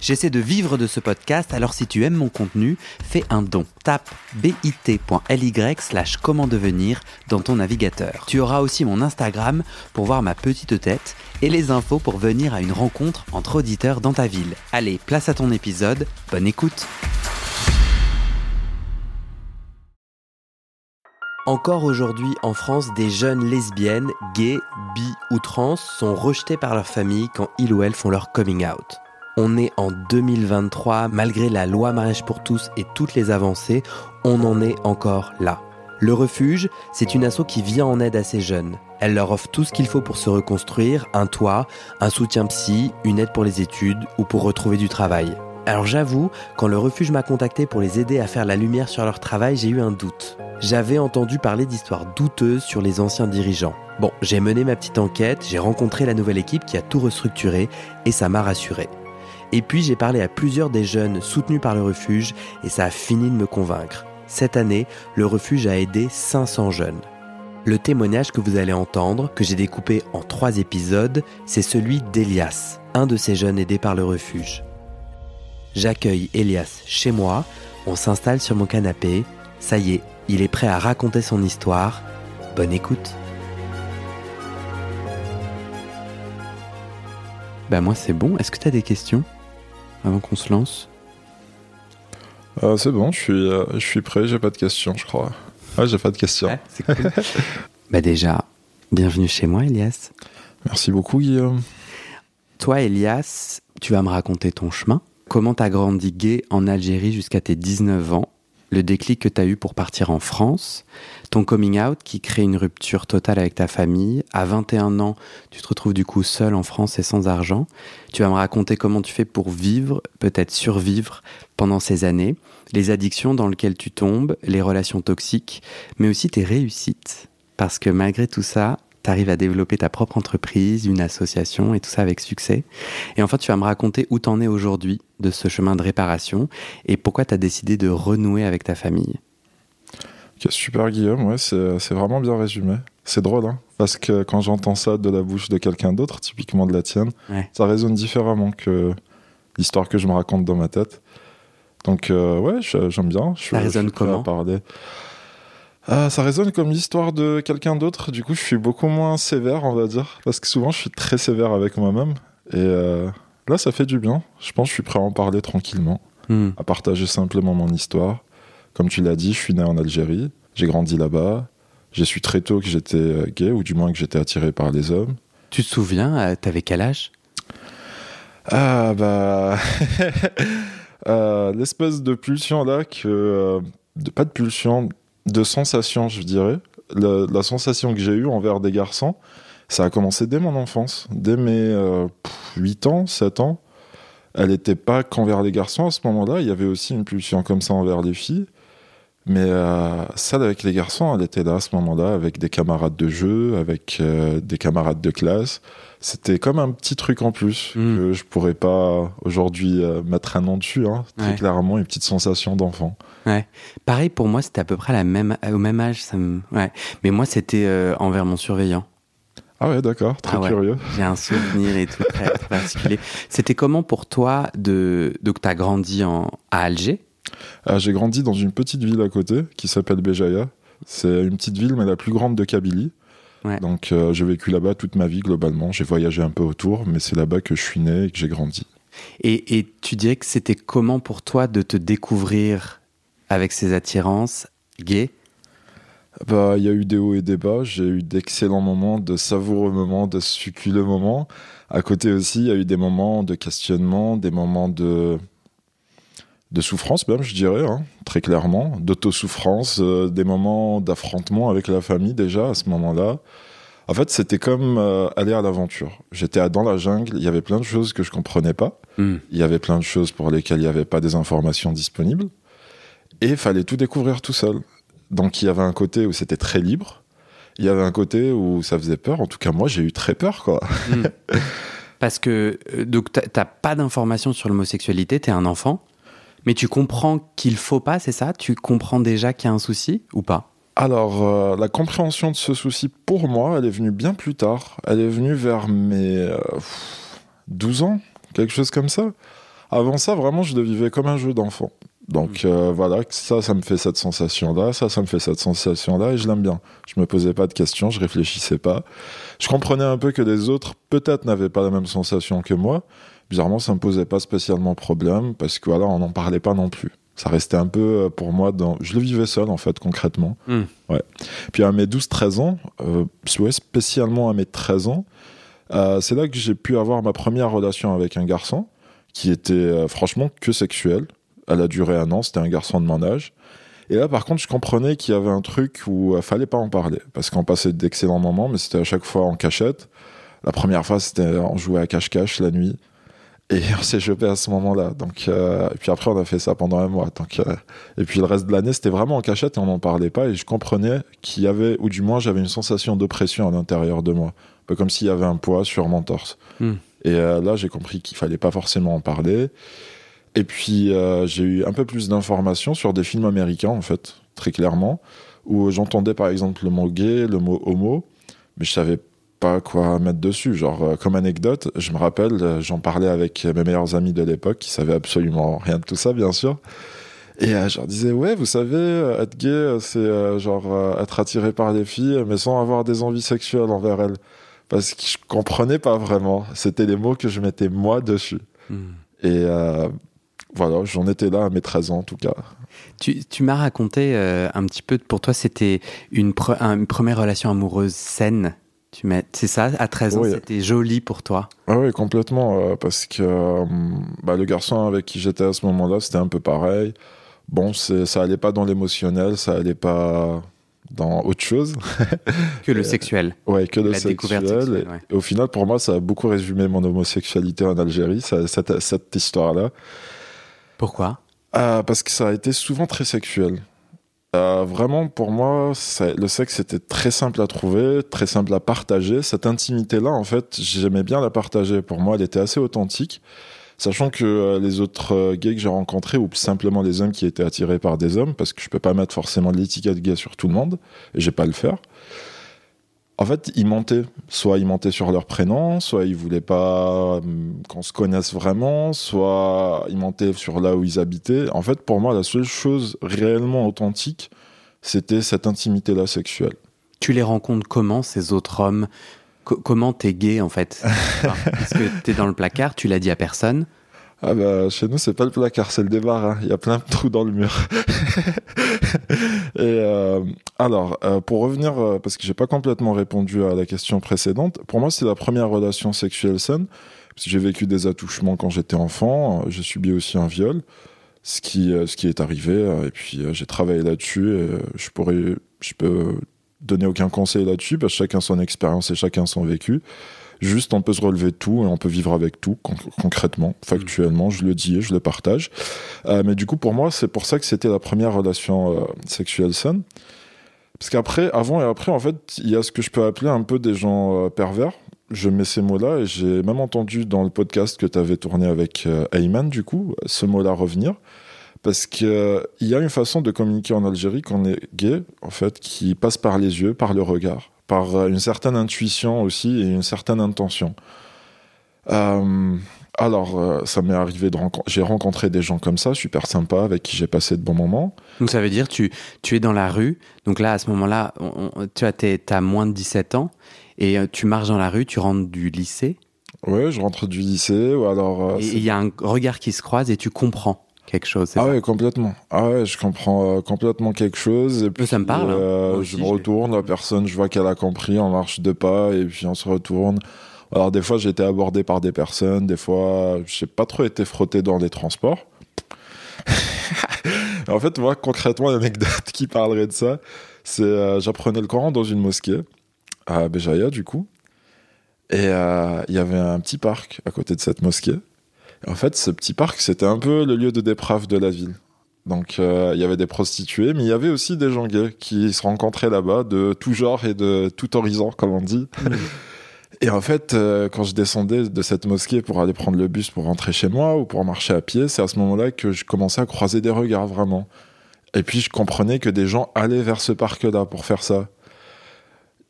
J'essaie de vivre de ce podcast, alors si tu aimes mon contenu, fais un don. Tape bit.ly slash comment devenir dans ton navigateur. Tu auras aussi mon Instagram pour voir ma petite tête et les infos pour venir à une rencontre entre auditeurs dans ta ville. Allez, place à ton épisode, bonne écoute Encore aujourd'hui en France, des jeunes lesbiennes, gays, bi ou trans sont rejetées par leur famille quand ils ou elles font leur coming out. On est en 2023, malgré la loi mariage pour tous et toutes les avancées, on en est encore là. Le refuge, c'est une asso qui vient en aide à ces jeunes. Elle leur offre tout ce qu'il faut pour se reconstruire, un toit, un soutien psy, une aide pour les études ou pour retrouver du travail. Alors j'avoue, quand le refuge m'a contacté pour les aider à faire la lumière sur leur travail, j'ai eu un doute. J'avais entendu parler d'histoires douteuses sur les anciens dirigeants. Bon, j'ai mené ma petite enquête, j'ai rencontré la nouvelle équipe qui a tout restructuré et ça m'a rassuré. Et puis j'ai parlé à plusieurs des jeunes soutenus par le refuge et ça a fini de me convaincre. Cette année, le refuge a aidé 500 jeunes. Le témoignage que vous allez entendre, que j'ai découpé en trois épisodes, c'est celui d'Elias, un de ces jeunes aidés par le refuge. J'accueille Elias chez moi, on s'installe sur mon canapé, ça y est, il est prêt à raconter son histoire. Bonne écoute. Bah moi c'est bon, est-ce que tu as des questions? Avant qu'on se lance euh, C'est bon, je suis, euh, je suis prêt, j'ai pas de questions, je crois. Ouais, j'ai pas de questions. c'est cool. bah déjà, bienvenue chez moi, Elias. Merci beaucoup, Guillaume. Toi, Elias, tu vas me raconter ton chemin. Comment t'as grandi gay en Algérie jusqu'à tes 19 ans? Le déclic que tu as eu pour partir en France, ton coming out qui crée une rupture totale avec ta famille. À 21 ans, tu te retrouves du coup seul en France et sans argent. Tu vas me raconter comment tu fais pour vivre, peut-être survivre pendant ces années, les addictions dans lesquelles tu tombes, les relations toxiques, mais aussi tes réussites. Parce que malgré tout ça, tu arrives à développer ta propre entreprise, une association et tout ça avec succès. Et enfin, tu vas me raconter où t'en es aujourd'hui de ce chemin de réparation et pourquoi tu as décidé de renouer avec ta famille. super Guillaume, ouais, c'est vraiment bien résumé. C'est drôle, hein parce que quand j'entends ça de la bouche de quelqu'un d'autre, typiquement de la tienne, ça résonne différemment que l'histoire que je me raconte dans ma tête. Donc euh, ouais, j'aime bien. Je, ça résonne comment? parler. Ah, ça résonne comme l'histoire de quelqu'un d'autre. Du coup, je suis beaucoup moins sévère, on va dire. Parce que souvent, je suis très sévère avec moi-même. Et euh, là, ça fait du bien. Je pense que je suis prêt à en parler tranquillement. Hmm. À partager simplement mon histoire. Comme tu l'as dit, je suis né en Algérie. J'ai grandi là-bas. J'ai su très tôt que j'étais euh, gay, ou du moins que j'étais attiré par les hommes. Tu te souviens, euh, t'avais quel âge? Ah, bah. L'espèce de pulsion là, que. pas de pulsion, de sensation, je dirais. La, sensation que j'ai eue envers des garçons, ça a commencé dès mon enfance, dès mes 8 euh, ans, 7 ans. Elle n'était pas qu'envers les garçons à ce moment-là, il y avait aussi une pulsion comme ça envers les filles. Mais euh, celle avec les garçons, elle était là à ce moment-là, avec des camarades de jeu, avec euh, des camarades de classe. C'était comme un petit truc en plus hmm. que je pourrais pas aujourd'hui euh, mettre un nom dessus. Hein. Très clairement, une petite sensation d'enfant. Ouais. Pareil pour moi, c'était à peu près la même, au même âge. Ça ouais. Mais moi, c'était envers mon surveillant. Ah ouais, d'accord, très ah curieux. J'ai un souvenir et tout très, particulier. C'était comment pour toi de donc as grandi en, à Alger? Ah, j'ai grandi dans une petite ville à côté qui s'appelle Béjaïa. C'est une petite ville, mais la plus grande de Kabylie. Donc euh, j'ai vécu là-bas toute ma vie globalement. J'ai voyagé un peu autour, mais c'est là-bas que je suis né et que j'ai grandi. Et, tu dirais que c'était comment pour toi de te découvrir avec ces attirances gays? Bah, il y a eu des hauts et des bas. J'ai eu d'excellents moments, de savoureux moments, de succulents moments. À côté aussi, il y a eu des moments de questionnement, des moments de de souffrance même, je dirais, hein, très clairement, d'autosouffrance, euh, des moments d'affrontement avec la famille déjà à ce moment-là. En fait, c'était comme euh, aller à l'aventure. J'étais dans la jungle, il y avait plein de choses que je comprenais pas. Hmm. Il y avait plein de choses pour lesquelles il n'y avait pas des informations disponibles. Et il fallait tout découvrir tout seul. Donc il y avait un côté où c'était très libre. Il y avait un côté où ça faisait peur. En tout cas, moi, j'ai eu très peur, quoi. Hmm. Parce que euh, donc t'as pas d'informations sur l'homosexualité, t'es un enfant, mais tu comprends qu'il faut pas, c'est ça? Tu comprends déjà qu'il y a un souci ou pas? Alors, euh, la compréhension de ce souci, pour moi, elle est venue bien plus tard. Elle est venue vers mes 12 ans, quelque chose comme ça. Avant ça, vraiment, je le vivais comme un jeu d'enfant. Donc mm. euh, voilà, ça, ça me fait cette sensation-là, ça, ça me fait cette sensation-là, et je l'aime bien. Je me posais pas de questions, je réfléchissais pas. Je comprenais un peu que les autres, peut-être, n'avaient pas la même sensation que moi. Bizarrement, ça me posait pas spécialement problème, parce que voilà, on n'en parlait pas non plus. Ça restait un peu euh, pour moi dans. Je le vivais seul, en fait, concrètement. Mm. Ouais. Puis à mes 12-13 ans, euh, spécialement à mes 13 ans, euh, c'est là que j'ai pu avoir ma première relation avec un garçon qui était franchement que sexuel elle a duré un an, c'était un garçon de mon âge. Et là, par contre, je comprenais qu'il y avait un truc où il fallait pas en parler, parce qu'on passait d'excellents moments, mais c'était à chaque fois en cachette. La première fois, c'était on jouait à cache-cache la nuit, et on s'est chopé à ce moment-là. Donc, euh, et puis après, on a fait ça pendant un mois. Donc, euh, et puis le reste de l'année, c'était vraiment en cachette et on n'en parlait pas. Et je comprenais qu'il y avait, ou du moins, j'avais une sensation d'oppression à l'intérieur de moi, un peu comme s'il y avait un poids sur mon torse. Hmm. Et euh, là, j'ai compris qu'il fallait pas forcément en parler. Et puis, euh, j'ai eu un peu plus d'informations sur des films américains, en fait, très clairement, où j'entendais par exemple le mot gay, le mot homo, mais je savais pas quoi mettre dessus. Genre, euh, comme anecdote, je me rappelle, euh, j'en parlais avec mes meilleurs amis de l'époque, qui savaient absolument rien de tout ça, bien sûr. Et je leur disais, ouais, vous savez, être gay, c'est genre être attiré par les filles, mais sans avoir des envies sexuelles envers elles. Parce que je comprenais pas vraiment. C'était les mots que je mettais moi dessus. Hmm. Et voilà, j'en étais là à mes 13 ans en tout cas. Tu, tu m'as raconté euh, un petit peu, pour toi c'était une, une, première relation amoureuse saine. C'est ça, à 13 ans, c'était joli pour toi? Ah Oui, complètement, euh, parce que euh, bah, le garçon avec qui j'étais à ce moment-là, c'était un peu pareil. Bon, ça allait pas dans l'émotionnel, ça allait pas dans autre chose. que le sexuel. Ouais, que le sexuel. et, au final, pour moi, ça a beaucoup résumé mon homosexualité en Algérie, cette, cette histoire-là. Pourquoi? Euh, Parce que ça a été souvent très sexuel. Euh, vraiment, pour moi, le sexe était très simple à trouver, très simple à partager. Cette intimité-là, en fait, j'aimais bien la partager. Pour moi, elle était assez authentique. Sachant que euh, les autres gays que j'ai rencontrés, ou simplement les hommes qui étaient attirés par des hommes, parce que je peux pas mettre forcément l'étiquette gay sur tout le monde, et j'ai pas le faire, en fait, ils mentaient. Soit ils mentaient sur leur prénom, soit ils voulaient pas hum, qu'on se connaisse vraiment, soit ils mentaient sur là où ils habitaient. En fait, pour moi, la seule chose réellement authentique, c'était cette intimité-là sexuelle. Tu les rencontres comment, ces autres hommes? Comment t'es gay, en fait? Parce que t'es dans le placard, tu l'as dit à personne ah bah chez nous c'est pas le placard, c'est le débarras. Il y a plein de trous dans le mur. et euh, alors euh, pour revenir euh, parce que j'ai pas complètement répondu à la question précédente. Pour moi c'est la première relation sexuelle saine j'ai vécu des attouchements quand j'étais enfant. J'ai subi aussi un viol, ce qui ce qui est arrivé et puis j'ai travaillé là-dessus. Je pourrais je peux donner aucun conseil là-dessus parce que chacun son expérience et chacun son vécu. Juste, on peut se relever de tout et on peut vivre avec tout, concrètement, factuellement. Je le dis et je le partage. Euh, mais du coup, pour moi, c'est pour ça que c'était la première relation euh, sexuelle saine. Parce qu'après, avant et après, en fait, il y a ce que je peux appeler un peu des gens euh, pervers. Je mets ces mots-là et j'ai même entendu dans le podcast que tu avais tourné avec Ayman, du coup, ce mot-là revenir parce qu'il y a une façon de communiquer en Algérie qu'on est gay, en fait, qui passe par les yeux, par le regard par euh, une certaine intuition aussi et une certaine intention. Euh, alors, euh, ça m'est arrivé de rencontrer. J'ai rencontré des gens comme ça, super sympas, avec qui j'ai passé de bons moments. Donc, ça veut dire tu tu es dans la rue. Donc là, à ce moment-là, tu as, as moins de 17 ans et tu marches dans la rue, tu rentres du lycée. Ouais, je rentre du lycée. Ou alors. et il y a un regard qui se croise et tu comprends quelque chose. Ah ouais, complètement. Ah ouais, je comprends euh, complètement quelque chose. Et puis, ça me parle. Hein. Euh, je me retourne, la personne, je vois qu'elle a compris, on marche deux pas et puis on se retourne. Alors des fois, j'ai été abordé par des personnes, des fois, j'ai pas trop été frotté dans des transports. en fait, moi, concrètement, l'anecdote qui parlerait de ça, c'est euh, j'apprenais le Coran dans une mosquée à Béjaïa, du coup. Et il y avait un petit parc à côté de cette mosquée. En fait, ce petit parc, c'était un peu le lieu de déprave de la ville. Donc, euh, il y avait des prostituées, mais il y avait aussi des gens gays qui se rencontraient là-bas, de tout genre et de tout horizon, comme on dit. Et en fait, euh, quand je descendais de cette mosquée pour aller prendre le bus pour rentrer chez moi ou pour marcher à pied, c'est à ce moment-là que je commençais à croiser des regards vraiment. Et puis je comprenais que des gens allaient vers ce parc-là pour faire ça.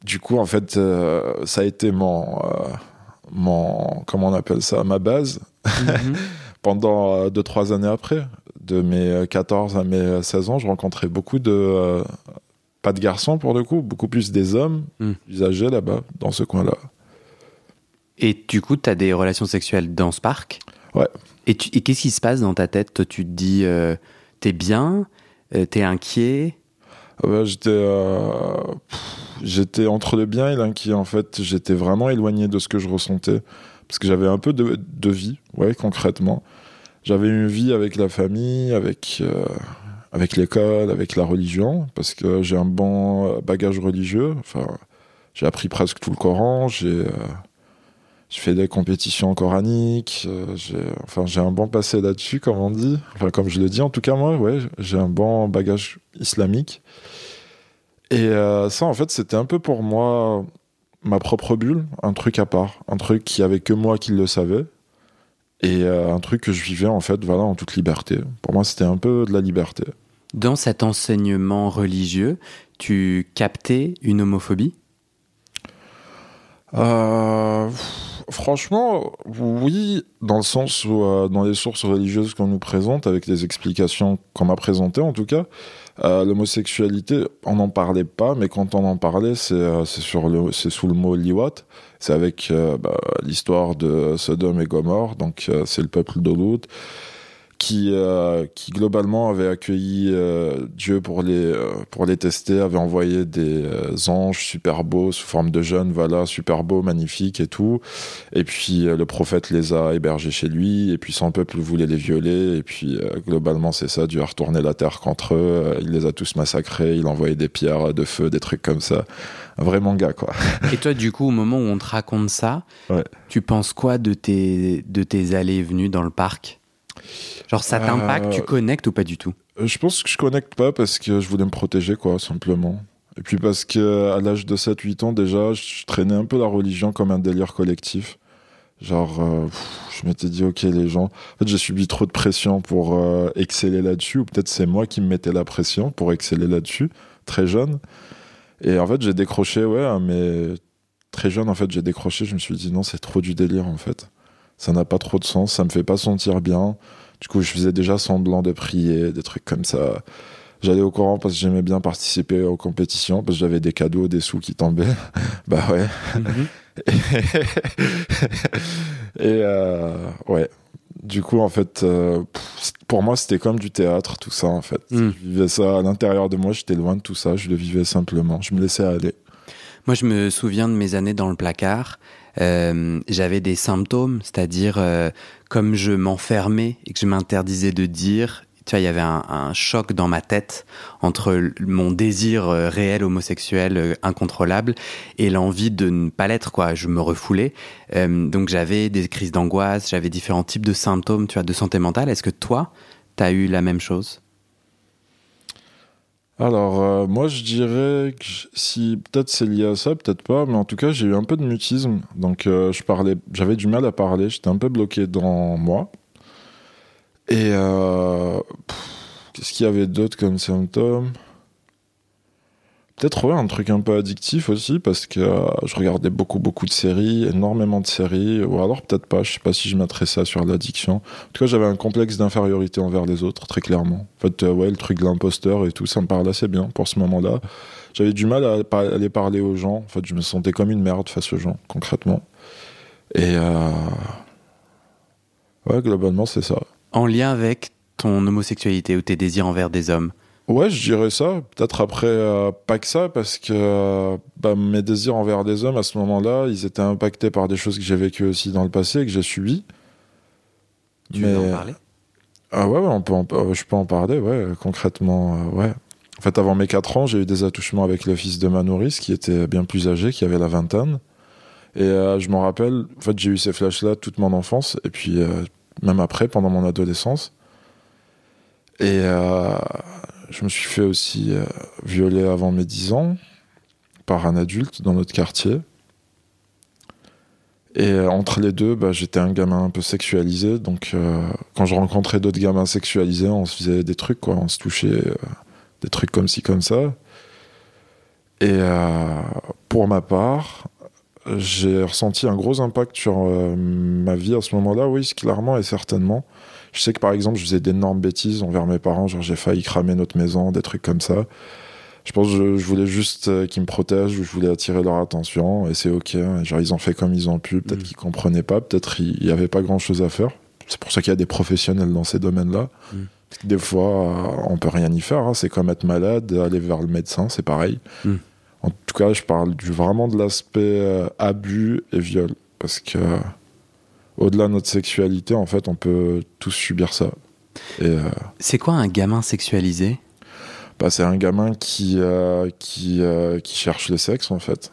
Du coup, en fait, euh, ça a été mon, mon, comment on appelle ça, ma base Mhm. pendant 2-3 années après. De mes 14 à mes 16 ans, je rencontrais beaucoup de, euh, pas de garçons pour le coup, beaucoup plus des hommes Mm. là-bas, dans ce coin-là. Et du coup, tu as des relations sexuelles dans ce parc Ouais. Et, tu- et qu'est-ce qui se passe dans ta tête? Toi, tu te dis, euh, t'es bien Euh, T'es inquiet? Bah, j'étais euh, j'étais entre le bien et l'inquiet en fait. J'étais vraiment éloigné de ce que je ressentais parce que j'avais un peu de, de vie ouais concrètement. J'avais une vie avec la famille avec euh, avec l'école avec la religion parce que j'ai un bon bagage religieux. Enfin j'ai appris presque tout le Coran j'ai euh, j'ai fait des compétitions coraniques, euh, j'ai, enfin un bon passé là-dessus, comme on dit, enfin comme je le dis en tout cas moi, ouais, j'ai un bon bagage islamique. Et euh, ça en fait c'était un peu pour moi ma propre bulle, un truc à part, un truc qui avait que moi qui le savais, et euh, un truc que je vivais en fait voilà en toute liberté. Pour moi c'était un peu de la liberté. Dans cet enseignement religieux, tu captais une homophobie? Euh, franchement, oui, dans le sens où, euh, dans les sources religieuses qu'on nous présente, avec les explications qu'on m'a présentées en tout cas, euh, l'homosexualité, on n'en parlait pas, mais quand on en parlait, c'est euh, sur le, sous le mot liwat. C'est avec euh, bah, l'histoire de Sodome et Gomorre, donc c'est le peuple de qui, euh, qui globalement avait accueilli euh, Dieu pour les, euh, pour les tester, avait envoyé des anges super beaux sous forme de jeunes, voilà, super beaux, magnifiques et tout. Et puis le prophète les a hébergés chez lui, et puis son peuple voulait les violer, et puis globalement c'est ça, Dieu a retourné la terre contre eux, il les a tous massacrés, il a envoyé des pierres de feu, des trucs comme ça. Un vrai manga quoi. Et toi, du coup, au moment où on te raconte ça, Ouais. tu penses quoi de tes, de tes allées et venues dans le parc? Genre, ça t'impacte, Euh, tu connectes ou pas du tout? Euh, Je pense que je connecte pas parce que je voulais me protéger, quoi, simplement. Et puis parce que à l'âge de 7-8 ans, déjà, je traînais un peu la religion comme un délire collectif. Genre, euh, pff, je m'étais dit, ok, les gens. En fait, j'ai subi trop de pression pour euh, exceller là-dessus, ou peut-être c'est moi qui me mettais la pression pour exceller là-dessus, très jeune. Et en fait, j'ai décroché, ouais, mais très jeune, en fait, j'ai décroché. Je me suis dit, non, c'est trop du délire, en fait. Ça n'a pas trop de sens, ça me fait pas sentir bien. Du coup, je faisais déjà semblant de prier, des trucs comme ça. J'allais au courant parce que j'aimais bien participer aux compétitions, parce que j'avais des cadeaux, des sous qui tombaient. bah ouais. Et euh, ouais. Du coup, en fait, euh, pour moi, c'était comme du théâtre, tout ça, en fait. Mm. Je vivais ça à l'intérieur de moi, j'étais loin de tout ça, je le vivais simplement. Je me laissais aller. Moi, je me souviens de mes années dans le placard. Euh, J'avais des symptômes, c'est-à-dire euh, comme je m'enfermais et que je m'interdisais de dire. Tu vois, il y avait un, choc dans ma tête entre mon désir euh, réel homosexuel incontrôlable et l'envie de ne pas l'être. Quoi, je me refoulais. Donc j'avais des crises d'angoisse, j'avais différents types de symptômes, tu vois, de santé mentale. Est-ce que toi, t'as eu la même chose? Alors, euh, moi, je dirais que si peut-être c'est lié à ça, peut-être pas, mais en tout cas, j'ai eu un peu de mutisme. Donc, euh, je parlais, j'avais du mal à parler, j'étais un peu bloqué dans moi. Et euh, qu'est-ce qu'il y avait d'autre comme symptômes? Peut-être ouais, un truc un peu addictif aussi, parce que euh, je regardais beaucoup, beaucoup de séries, énormément de séries, ou alors peut-être pas, je sais pas si je mettrais ça sur l'addiction. En tout cas, j'avais un complexe d'infériorité envers les autres, très clairement. En fait, euh, ouais, le truc de l'imposteur et tout, ça me parlait assez bien pour ce moment-là. J'avais du mal à aller parler aux gens. En fait, je me sentais comme une merde face aux gens, concrètement. Et euh... ouais, globalement, c'est ça. En lien avec ton homosexualité ou tes désirs envers des hommes Ouais, je dirais ça. Peut-être après, euh, pas que ça, parce que euh, bah, mes désirs envers des hommes, à ce moment-là, ils étaient impactés par des choses que j'ai vécues aussi dans le passé et que j'ai subies. Tu Mais- veux en parler? Ah ouais, ouais, on peut en- euh, je peux en parler, ouais, concrètement, euh, ouais. En fait, avant mes 4 ans, j'ai eu des attouchements avec le fils de ma nourrice, qui était bien plus âgé, qui avait la vingtaine. Et je m'en rappelle, en fait, j'ai eu ces flashs-là toute mon enfance, et puis même après, pendant mon adolescence. Et euh, je me suis fait aussi euh, violer avant mes 10 ans par un adulte dans notre quartier. Et euh, entre les deux, bah, j'étais un gamin un peu sexualisé. Donc, euh, quand je rencontrais d'autres gamins sexualisés, on se faisait des trucs, quoi. On se touchait des trucs comme ci, comme ça. Et pour ma part, j'ai ressenti un gros impact sur ma vie à ce moment-là, oui, clairement et certainement. Je sais que par exemple, je faisais d'énormes bêtises envers mes parents, genre j'ai failli cramer notre maison, des trucs comme ça je pense que je, voulais juste euh, qu'ils me protègent, je voulais attirer leur attention, et c'est ok. Hein. Genre, ils ont fait comme ils ont pu, peut-être mm. qu'ils comprenaient pas, peut-être il n'y avait pas grand-chose à faire. C'est pour ça qu'il y a des professionnels dans ces domaines-là. Mm. Des fois, on peut rien y faire. Hein. C'est comme être malade, aller vers le médecin, c'est pareil. Mm. En tout cas, je parle du, vraiment de l'aspect euh, abus et viol. Parce que, au-delà de notre sexualité, en fait, on peut tous subir ça. Euh, c'est quoi un gamin sexualisé? Bah, c'est un gamin qui, euh, qui, euh, qui cherche le sexe, en fait.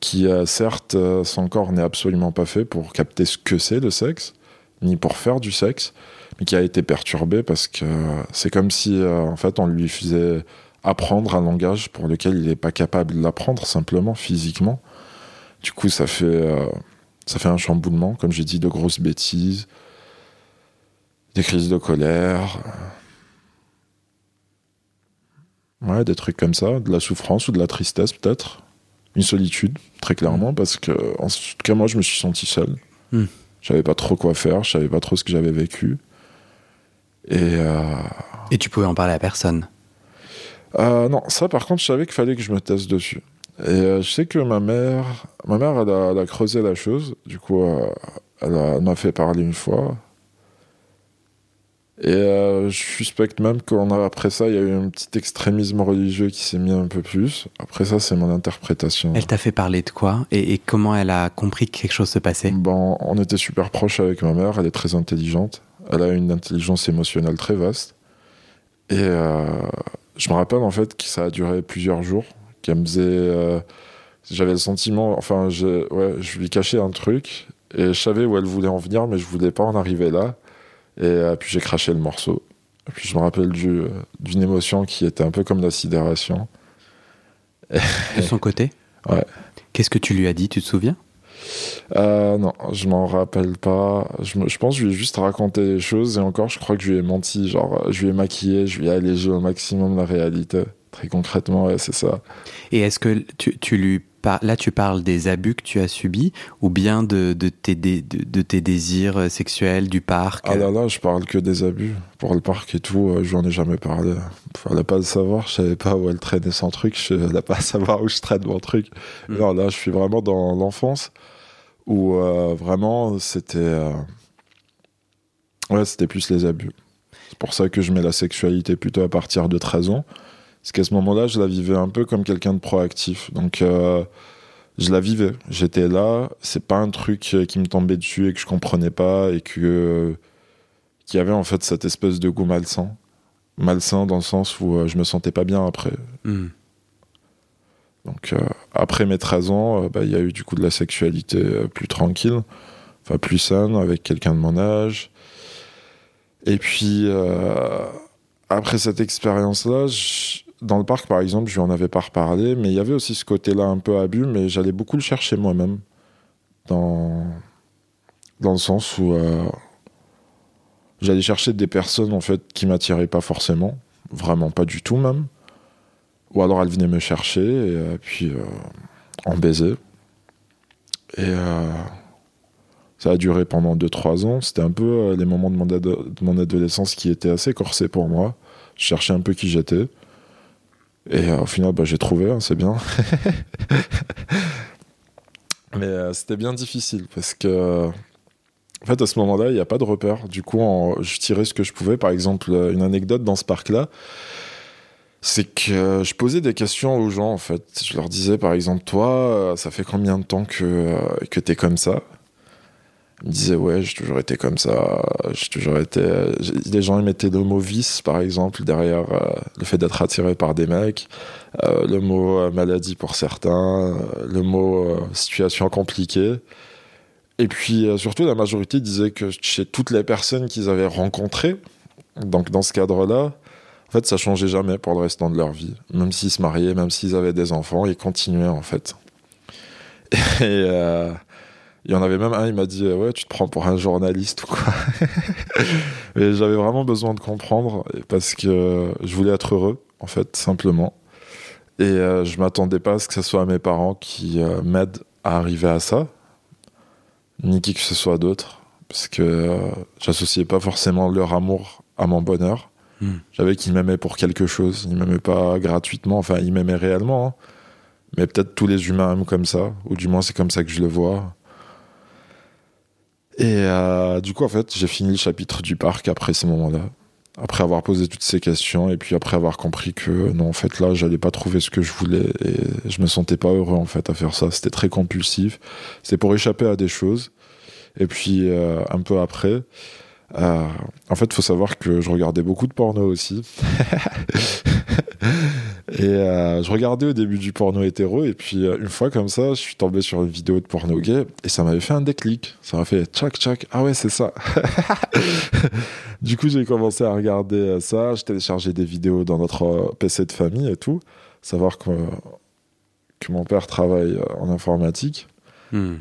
Qui, certes, son corps n'est absolument pas fait pour capter ce que c'est le sexe, ni pour faire du sexe, mais qui a été perturbé parce que c'est comme si, en fait, on lui faisait apprendre un langage pour lequel il n'est pas capable de l'apprendre simplement physiquement. Du coup, ça fait, ça fait un chamboulement, comme j'ai dit, de grosses bêtises, des crises de colère, Ouais, des trucs comme ça, de la souffrance ou de la tristesse peut-être. Une solitude, très clairement, parce que en tout cas moi je me suis senti seul. Hmm. J'avais pas trop quoi faire, je savais pas trop ce que j'avais vécu. Et, euh, Et tu pouvais en parler à personne? Euh, Non, ça par contre je savais qu'il fallait que je me taise dessus. Et euh, je sais que ma mère, ma mère elle a, elle a creusé la chose, du coup elle m'a fait parler une fois. Et euh, je suspecte même qu'après ça, il y a eu un petit extrémisme religieux qui s'est mis un peu plus. Après ça, c'est mon interprétation. Elle t'a fait parler de quoi? Et, comment elle a compris que quelque chose se passait? Bon, on était super proches avec ma mère. Elle est très intelligente. Elle a une intelligence émotionnelle très vaste. Et euh, je me rappelle en fait que ça a duré plusieurs jours. Qu'elle me faisait. Euh, j'avais le sentiment. Enfin, je, ouais, je lui cachais un truc. Et je savais où elle voulait en venir, mais je voulais pas en arriver là. Et euh, puis j'ai craché le morceau. Et puis je me rappelle euh, d'une émotion qui était un peu comme la sidération. De son côté Ouais. Qu'est-ce que tu lui as dit, tu te souviens? Euh, non, je m'en rappelle pas. Je, je, pense que je lui ai juste raconté les choses et encore, je crois que je lui ai menti. Genre, je lui ai maquillé, je lui ai allégé au maximum la réalité. Très concrètement, ouais, c'est ça. Et est-ce que tu, tu lui là, tu parles des abus que tu as subis ou bien de, de, tes, de, tes désirs euh, sexuels, du parc? Ah là là, je parle que des abus. Pour le parc et tout, euh, j'en ai jamais parlé. Fallait pas le savoir, je savais pas où elle traînait son truc, je savais pas savoir où je traîne mon truc. Hmm. Non, là, je suis vraiment dans l'enfance où euh, vraiment c'était. Ouais, c'était plus les abus. C'est pour ça que je mets la sexualité plutôt à partir de 13 ans. Parce qu'à ce moment-là, je la vivais un peu comme quelqu'un de proactif. Donc, euh, je la vivais. J'étais là. C'est pas un truc euh, qui me tombait dessus et que je comprenais pas et que euh, qui avait en fait cette espèce de goût malsain. Malsain dans le sens où je me sentais pas bien après. Hmm. Donc, après mes 13 ans, bah, il y a eu du coup de la sexualité plus tranquille, enfin plus saine, avec quelqu'un de mon âge. Et puis, après cette expérience-là, dans le parc, par exemple, je lui en avais pas reparlé, mais il y avait aussi ce côté-là un peu abus, mais j'allais beaucoup le chercher moi-même. Dans, dans le sens où euh, j'allais chercher des personnes, en fait, qui m'attiraient pas forcément. Vraiment pas du tout, même. Ou alors elles venaient me chercher, et euh, puis euh, on baisait. Et ça a duré pendant 2-3 ans. C'était un peu les moments de mon, de mon, adolescence qui étaient assez corsés pour moi. Je cherchais un peu qui j'étais. Et euh, au final, bah, j'ai trouvé, hein, c'est bien. Mais euh, c'était bien difficile parce que, en fait, à ce moment-là, il n'y a pas de repère. Du coup, je tirais ce que je pouvais. Par exemple, euh, une anecdote dans ce parc-là, c'est que je posais des questions aux gens, en fait. Je leur disais, par exemple, toi, ça fait combien de temps que, que tu es comme ça? Me disait ouais j'ai toujours été comme ça j'ai toujours été les gens ils mettaient le mot vice par exemple derrière euh, le fait d'être attiré par des mecs euh, le mot euh, maladie pour certains le mot situation compliquée. Et puis surtout la majorité disait que chez toutes les personnes qu'ils avaient rencontrées donc dans ce cadre là en fait ça changeait jamais pour le restant de leur vie même s'ils se mariaient même s'ils avaient des enfants ils continuaient en fait. Et Il y en avait même un, il m'a dit Ouais, tu te prends pour un journaliste ou quoi Mais j'avais vraiment besoin de comprendre parce que je voulais être heureux, en fait, simplement. Et euh, je m'attendais pas à ce que ce soit mes parents qui euh, m'aident à arriver à ça, ni qui que ce soit d'autre, parce que euh, j'associais pas forcément leur amour à mon bonheur. Hmm. J'avais qu'ils m'aimaient pour quelque chose, ils m'aimaient pas gratuitement, enfin ils m'aimaient réellement, hein. mais peut-être tous les humains aiment comme ça, ou du moins c'est comme ça que je le vois. Et euh, du coup, en fait, j'ai fini le chapitre du parc après ces moments-là. Après avoir posé toutes ces questions et puis après avoir compris que non, en fait, là, j'allais pas trouver ce que je voulais et je me sentais pas heureux, en fait, à faire ça. C'était très compulsif. C'était pour échapper à des choses. Et puis, euh, un peu après, euh, en fait, faut savoir que je regardais beaucoup de porno aussi. et euh, je regardais au début du porno hétéro, et puis euh, une fois comme ça, je suis tombé sur une vidéo de porno gay, et ça m'avait fait un déclic. Ça m'a fait tchac tchac, ah ouais, c'est ça. du coup, j'ai commencé à regarder ça, je téléchargeais des vidéos dans notre PC de famille et tout. Savoir que, que mon père travaille en informatique. Hmm.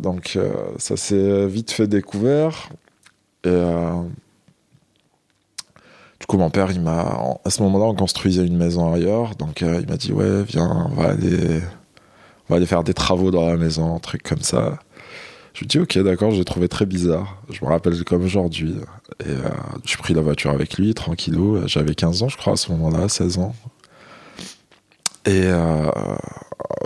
donc, ça s'est vite fait découvert. Et euh, coup, mon père, il m'a, à ce moment-là, on construisait une maison ailleurs. Donc, euh, il m'a dit, ouais, viens, on va aller, on va aller faire des travaux dans la maison, un truc comme ça. Je lui dis, ok, d'accord, j'ai trouvé très bizarre. Je me rappelle comme aujourd'hui. Et euh, j'ai pris la voiture avec lui, tranquillou. J'avais 15 ans, je crois, à ce moment-là, 16 ans. Et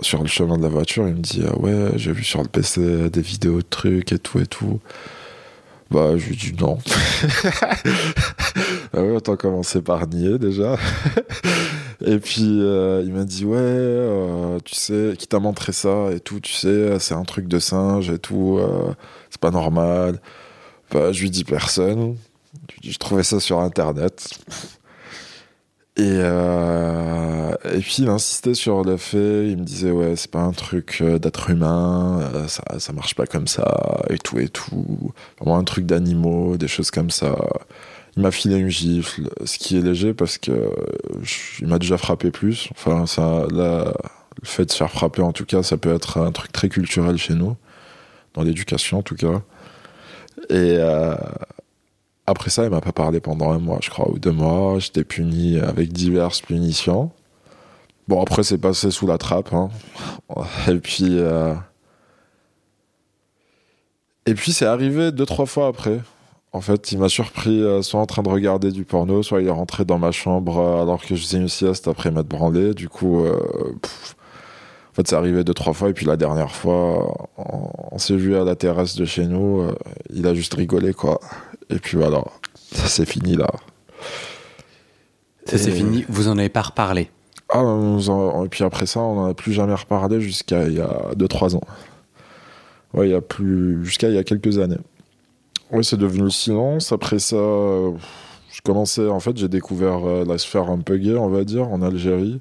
sur le chemin de la voiture, il me dit, ouais, j'ai vu sur le PC des vidéos de trucs et tout et tout. Bah, je lui dis non. ah ouais, autant commencer par nier déjà. et puis, euh, il m'a dit, ouais, euh, tu sais, qui t'a montré ça et tout, tu sais, c'est un truc de singe et tout, euh, c'est pas normal. Bah, je lui dis personne. Je trouvais ça sur Internet. Et, euh, et puis il insistait sur le fait, il me disait ouais c'est pas un truc euh, d'être humain, euh, ça, ça marche pas comme ça et tout et tout, vraiment un truc d'animaux, des choses comme ça. Il m'a filé une gifle, ce qui est léger parce que il m'a déjà frappé plus. Enfin ça, le fait de se faire frapper en tout cas, ça peut être un truc très culturel chez nous, dans l'éducation en tout cas. Et euh, après ça, il m'a pas parlé pendant un mois, je crois, ou deux mois. J'étais puni avec diverses punitions. Bon, après, c'est passé sous la trappe. Hein. Et puis. Euh, et puis, c'est arrivé deux, trois fois après. En fait, il m'a surpris euh, soit en train de regarder du porno, soit il est rentré dans ma chambre euh, alors que je faisais une sieste après m'être branlé. Du coup, en fait, c'est arrivé deux, trois fois. Et puis la dernière fois, on, on s'est vu à la terrasse de chez nous. il a juste rigolé, quoi. Et puis voilà, ça c'est fini là. Ça c'est fini, vous en avez pas reparlé Ah, et puis après ça, on n'en a plus jamais reparlé jusqu'à il y a 2-3 ans. Ouais, il y a plus. jusqu'à il y a quelques années. Oui, c'est devenu le silence. Après ça, je commençais. En fait, j'ai découvert euh, la sphère un peu gay, on va dire, en Algérie.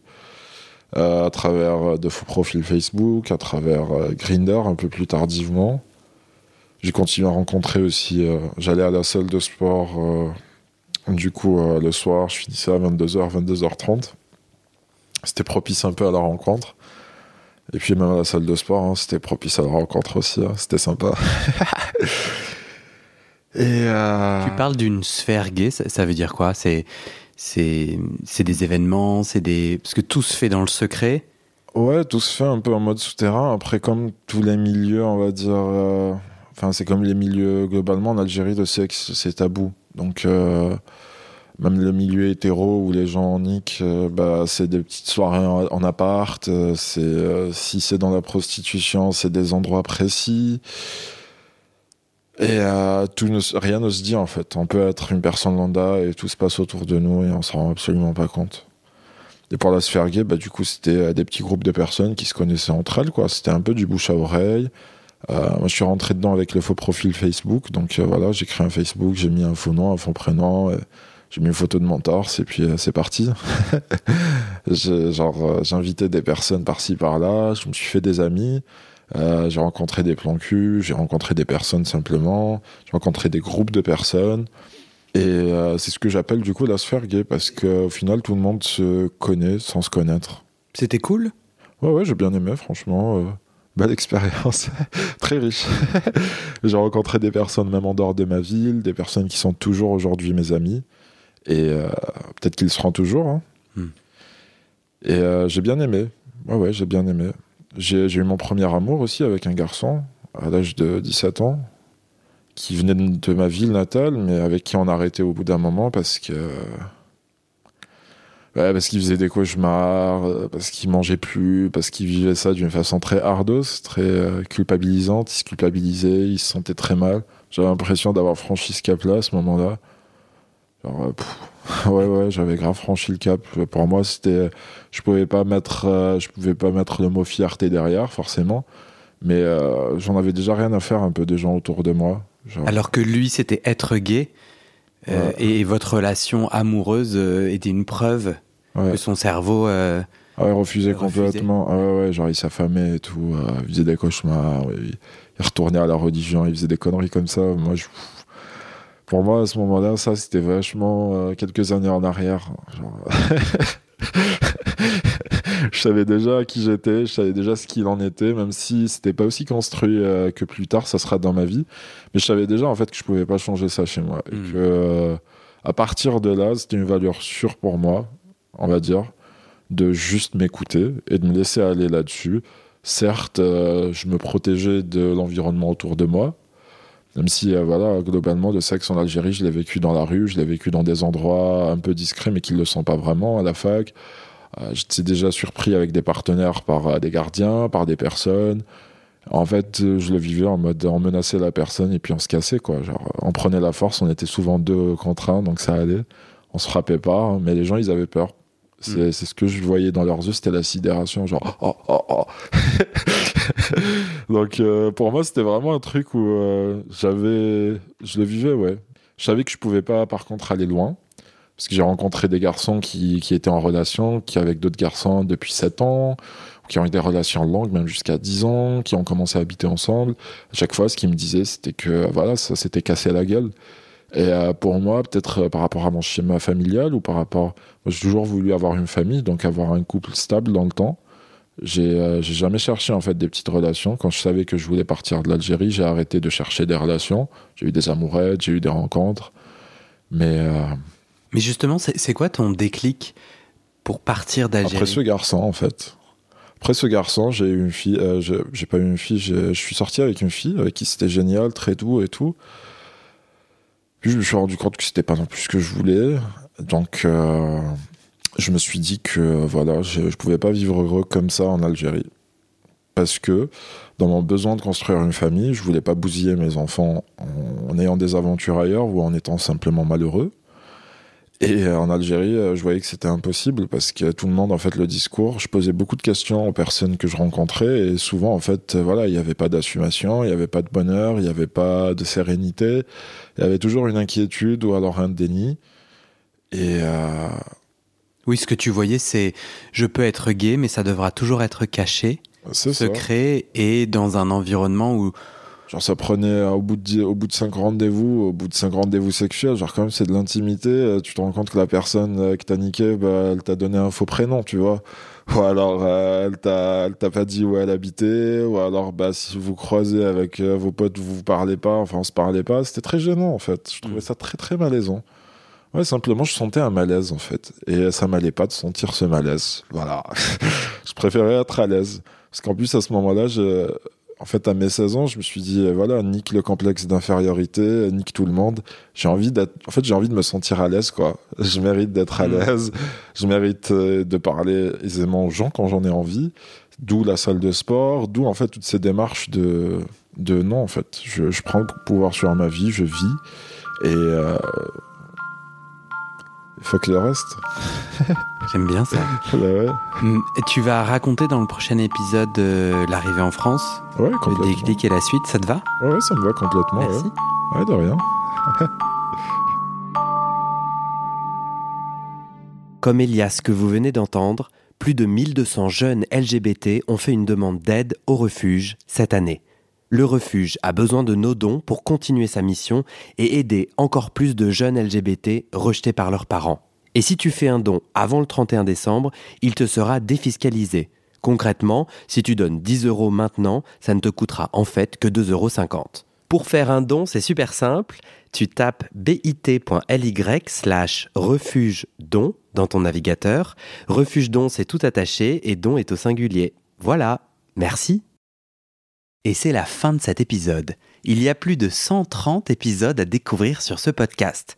Euh, à travers de faux profils Facebook, à travers euh, Grinder un peu plus tardivement. J'ai continué à rencontrer aussi. Euh, j'allais à la salle de sport. Euh, du coup, euh, le soir, je finissais à 22h, 22h30. C'était propice un peu à la rencontre. Et puis même à la salle de sport, hein, c'était propice à la rencontre aussi. Hein, c'était sympa. Et Tu parles d'une sphère gay, ça, veut dire quoi? C'est c'est des événements, c'est des parce que tout se fait dans le secret. Ouais, tout se fait un peu en mode souterrain. Après, comme tous les milieux, on va dire, Enfin, c'est comme les milieux globalement en Algérie, le sexe c'est tabou. Donc euh, même le milieu hétéro où les gens niquent, euh, bah, c'est des petites soirées en, appart. Euh, c'est si c'est dans la prostitution, c'est des endroits précis. Et ne, rien ne se dit en fait. On peut être une personne lambda et tout se passe autour de nous et on s'en rend absolument pas compte. Et pour la sphère gay, bah, du coup, c'était des petits groupes de personnes qui se connaissaient entre elles. quoi. C'était un peu du bouche à oreille. Euh, moi, je suis rentré dedans avec le faux profil Facebook. Donc euh, voilà, j'ai créé un Facebook, j'ai mis un faux nom, un faux prénom. j'ai mis une photo de mon torse et puis euh, c'est parti. genre, invité des personnes par-ci par-là, je me suis fait des amis, j'ai rencontré des plans cul, j'ai rencontré des personnes simplement, j'ai rencontré des groupes de personnes. Et c'est ce que j'appelle du coup la sphère gay parce qu'au final tout le monde se connaît sans se connaître. C'était cool? Ouais, ouais, j'ai bien aimé franchement. belle expérience, très riche. j'ai rencontré des personnes même en dehors de ma ville, des personnes qui sont toujours aujourd'hui mes amis, et euh, peut-être qu'ils seront toujours. Hein. Hmm. Et euh, j'ai bien aimé. Ouais, ouais, j'ai bien aimé. J'ai eu mon premier amour aussi avec un garçon à l'âge de 17 ans qui venait de ma ville natale, mais avec qui on a arrêté au bout d'un moment parce que. Parce qu'il faisait des cauchemars, euh, parce qu'il mangeait plus, parce qu'il vivait ça d'une façon très hardos, très euh, culpabilisante. Il se culpabilisait, il se sentait très mal. J'avais l'impression d'avoir franchi ce cap-là à ce moment-là. Genre, euh, ouais, ouais, j'avais grave franchi le cap. Pour moi, c'était, je pouvais pas mettre, je pouvais pas mettre le mot fierté derrière, forcément. Mais j'en avais déjà rien à faire un peu des gens autour de moi. Alors que lui, c'était être gay. Euh, et votre relation amoureuse euh, était une preuve que son cerveau. Euh, ah ouais, refusait complètement. Ah ouais, ouais, genre il s'affamait et tout. il faisait des cauchemars. il, retournait à la religion. Il faisait des conneries comme ça. Moi, je, pour moi, à ce moment-là, ça, c'était vachement quelques années en arrière. Genre... je savais déjà qui j'étais, je savais déjà ce qu'il en était, même si c'était pas aussi construit euh, que plus tard, ça sera dans ma vie. Mais je savais déjà en fait que je pouvais pas changer ça chez moi. Et hmm. que euh, à partir de là, c'était une valeur sûre pour moi, on va dire, de juste m'écouter et de me laisser aller là-dessus. Certes, euh, je me protégeais de l'environnement autour de moi, même si, voilà, globalement, le sexe en Algérie, je l'ai vécu dans la rue, je l'ai vécu dans des endroits un peu discrets, mais qui ne le sont pas vraiment, à la fac, euh, j'étais déjà surpris avec des partenaires par euh, des gardiens, par des personnes. En fait, euh, je le vivais en mode on menaçait la personne et puis on se cassait quoi. Genre, on prenait la force, on était souvent deux contre un, donc ça allait. On se frappait pas, hein, mais les gens ils avaient peur. C'est mm. ce que je voyais dans leurs yeux, c'était la sidération, genre oh oh oh. donc pour moi c'était vraiment un truc où j'avais, je le vivais ouais. Je savais que je pouvais pas par contre aller loin parce que j'ai rencontré des garçons qui, qui, étaient en relation, qui avec d'autres garçons depuis 7 ans, qui ont eu des relations longues, même jusqu'à 10 ans, qui ont commencé à habiter ensemble. À chaque fois, ce qu'ils me disaient, c'était que voilà, ça s'était cassé la gueule. Et euh, pour moi, peut-être euh, par rapport à mon schéma familial ou par rapport. J'ai toujours voulu avoir une famille, donc avoir un couple stable dans le temps. J'ai euh, jamais cherché en fait des petites relations. Quand je savais que je voulais partir de l'Algérie, j'ai arrêté de chercher des relations. J'ai eu des amourettes, j'ai eu des rencontres. Mais mais justement, c'est quoi ton déclic pour partir d'Algérie? Après ce garçon, en fait. Après ce garçon, j'ai eu une fille. J'ai pas eu une fille. Je suis sorti avec une fille avec qui c'était génial, très doux et tout. Je me suis rendu compte que c'était pas non plus ce que je voulais. Donc, euh, je me suis dit que voilà, je, je pouvais pas vivre heureux comme ça en Algérie. Parce que dans mon besoin de construire une famille, je voulais pas bousiller mes enfants en ayant des aventures ailleurs ou en étant simplement malheureux. Et euh, en Algérie, euh, je voyais que c'était impossible parce que tout le monde, en fait, le discours, je posais beaucoup de questions aux personnes que je rencontrais et souvent, en fait, euh, voilà, il n'y avait pas d'assumation, il n'y avait pas de bonheur, il n'y avait pas de sérénité, il y avait toujours une inquiétude ou alors un déni. Et. Oui, ce que tu voyais, c'est je peux être gay, mais ça devra toujours être caché, secret et dans un environnement où Genre, ça prenait au bout de, au bout de cinq rendez-vous, au bout de cinq rendez-vous sexuels, genre, quand même, c'est de l'intimité. Euh, tu te rends compte que la personne euh, qui t'a niqué, bah, elle t'a donné un faux prénom, tu vois. Ou alors, euh, elle t'a, elle t'a pas dit où elle habitait. Ou alors, bah, si vous croisez avec vos potes, vous vous parlez pas, enfin, on se parlait pas. C'était très gênant, en fait. Je trouvais mm. ça très, très malaisant. Ouais, simplement, je sentais un malaise, en fait. Et ça m'allait pas de sentir ce malaise. Voilà. je préférais être à l'aise. Parce qu'en plus, à ce moment-là, je, en fait, à mes 16 ans, je me suis dit, euh, voilà, nique le complexe d'infériorité, nique tout le monde. J'ai envie d'être, en fait, j'ai envie de me sentir à l'aise, quoi. Je mérite d'être à mm. l'aise. Je mérite euh, de parler aisément aux gens quand j'en ai envie. D'où la salle de sport, d'où, en fait, toutes ces démarches de, de non, en fait. Je, je prends le pouvoir sur ma vie, je vis. Et, euh, il faut que le reste. J'aime bien ça. Bah mm, et tu vas raconter dans le prochain épisode euh, l'arrivée en France, ouais, complètement. le déclic et la suite, ça te va? Ouais, ça me va complètement. Merci. Ouais, de rien. Comme Elias que vous venez d'entendre, plus de 1200 jeunes LGBT ont fait une demande d'aide au refuge cette année. Le refuge a besoin de nos dons pour continuer sa mission et aider encore plus de jeunes LGBT rejetés par leurs parents. Et si tu fais un don avant le 31 décembre, il te sera défiscalisé. Concrètement, si tu donnes 10 euros maintenant, ça ne te coûtera en fait que 2,50 euros. Pour faire un don, c'est super simple. Tu tapes bit.ly slash refuge don dans ton navigateur. Refuge don, c'est tout attaché et don est au singulier. Voilà. Merci. Et c'est la fin de cet épisode. Il y a plus de 130 épisodes à découvrir sur ce podcast.